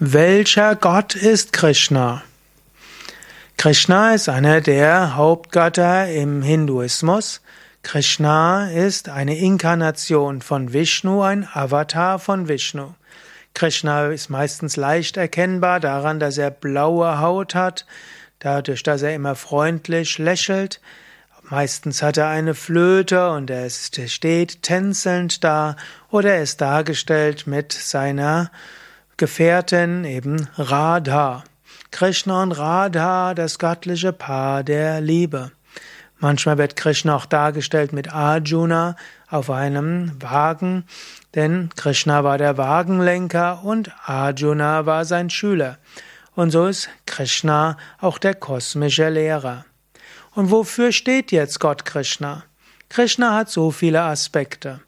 Welcher Gott ist Krishna? Krishna ist einer der Hauptgötter im Hinduismus. Krishna ist eine Inkarnation von Vishnu, ein Avatar von Vishnu. Krishna ist meistens leicht erkennbar daran, dass er blaue Haut hat, dadurch, dass er immer freundlich lächelt. Meistens hat er eine Flöte und er steht tänzelnd da oder er ist dargestellt mit seiner Gefährtin eben Radha. Krishna und Radha, das göttliche Paar der Liebe. Manchmal wird Krishna auch dargestellt mit Arjuna auf einem Wagen, denn Krishna war der Wagenlenker und Arjuna war sein Schüler. Und so ist Krishna auch der kosmische Lehrer. Und wofür steht jetzt Gott Krishna? Krishna hat so viele Aspekte.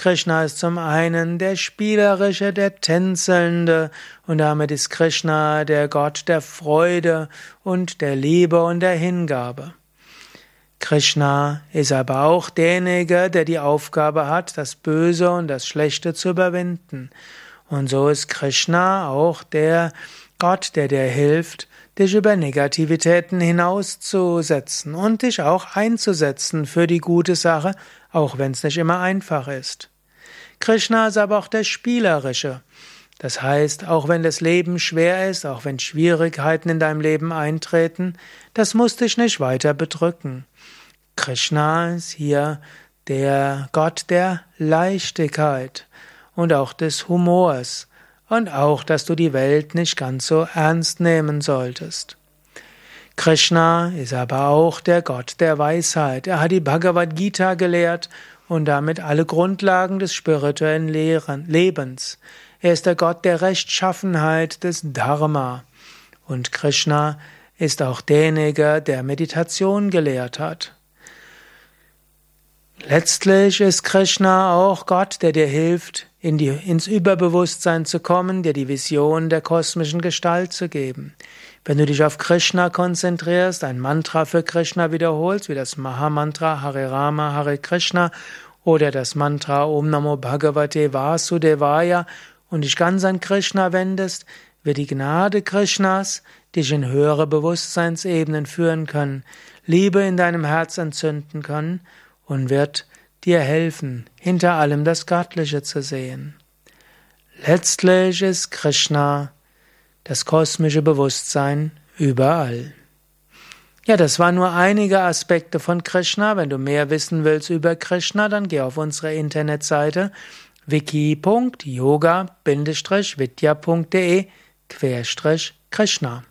Krishna ist zum einen der Spielerische, der Tänzelnde und damit ist Krishna der Gott der Freude und der Liebe und der Hingabe. Krishna ist aber auch derjenige, der die Aufgabe hat, das Böse und das Schlechte zu überwinden. Und so ist Krishna auch der Gott, der dir hilft, dich über Negativitäten hinauszusetzen und dich auch einzusetzen für die gute Sache, auch wenn es nicht immer einfach ist. Krishna ist aber auch der Spielerische. Das heißt, auch wenn das Leben schwer ist, auch wenn Schwierigkeiten in deinem Leben eintreten, das muss dich nicht weiter bedrücken. Krishna ist hier der Gott der Leichtigkeit und auch des Humors und auch, dass du die Welt nicht ganz so ernst nehmen solltest. Krishna ist aber auch der Gott der Weisheit. Er hat die Bhagavad Gita gelehrt und damit alle Grundlagen des spirituellen Lebens. Er ist der Gott der Rechtschaffenheit des Dharma. Und Krishna ist auch derjenige, der Meditation gelehrt hat. Letztlich ist Krishna auch Gott, der dir hilft, in die, ins Überbewusstsein zu kommen, dir die Vision der kosmischen Gestalt zu geben. Wenn du dich auf Krishna konzentrierst, ein Mantra für Krishna wiederholst, wie das Mahamantra Hare Rama Hare Krishna oder das Mantra Om Namo Bhagavate Vasudevaya und dich ganz an Krishna wendest, wird die Gnade Krishnas dich in höhere Bewusstseinsebenen führen können, Liebe in deinem Herz entzünden können und wird dir helfen, hinter allem das Göttliche zu sehen. Letztlich ist Krishna das kosmische Bewusstsein überall. Ja, das waren nur einige Aspekte von Krishna. Wenn du mehr wissen willst über Krishna, dann geh auf unsere Internetseite wiki.yoga-vidya.de Krishna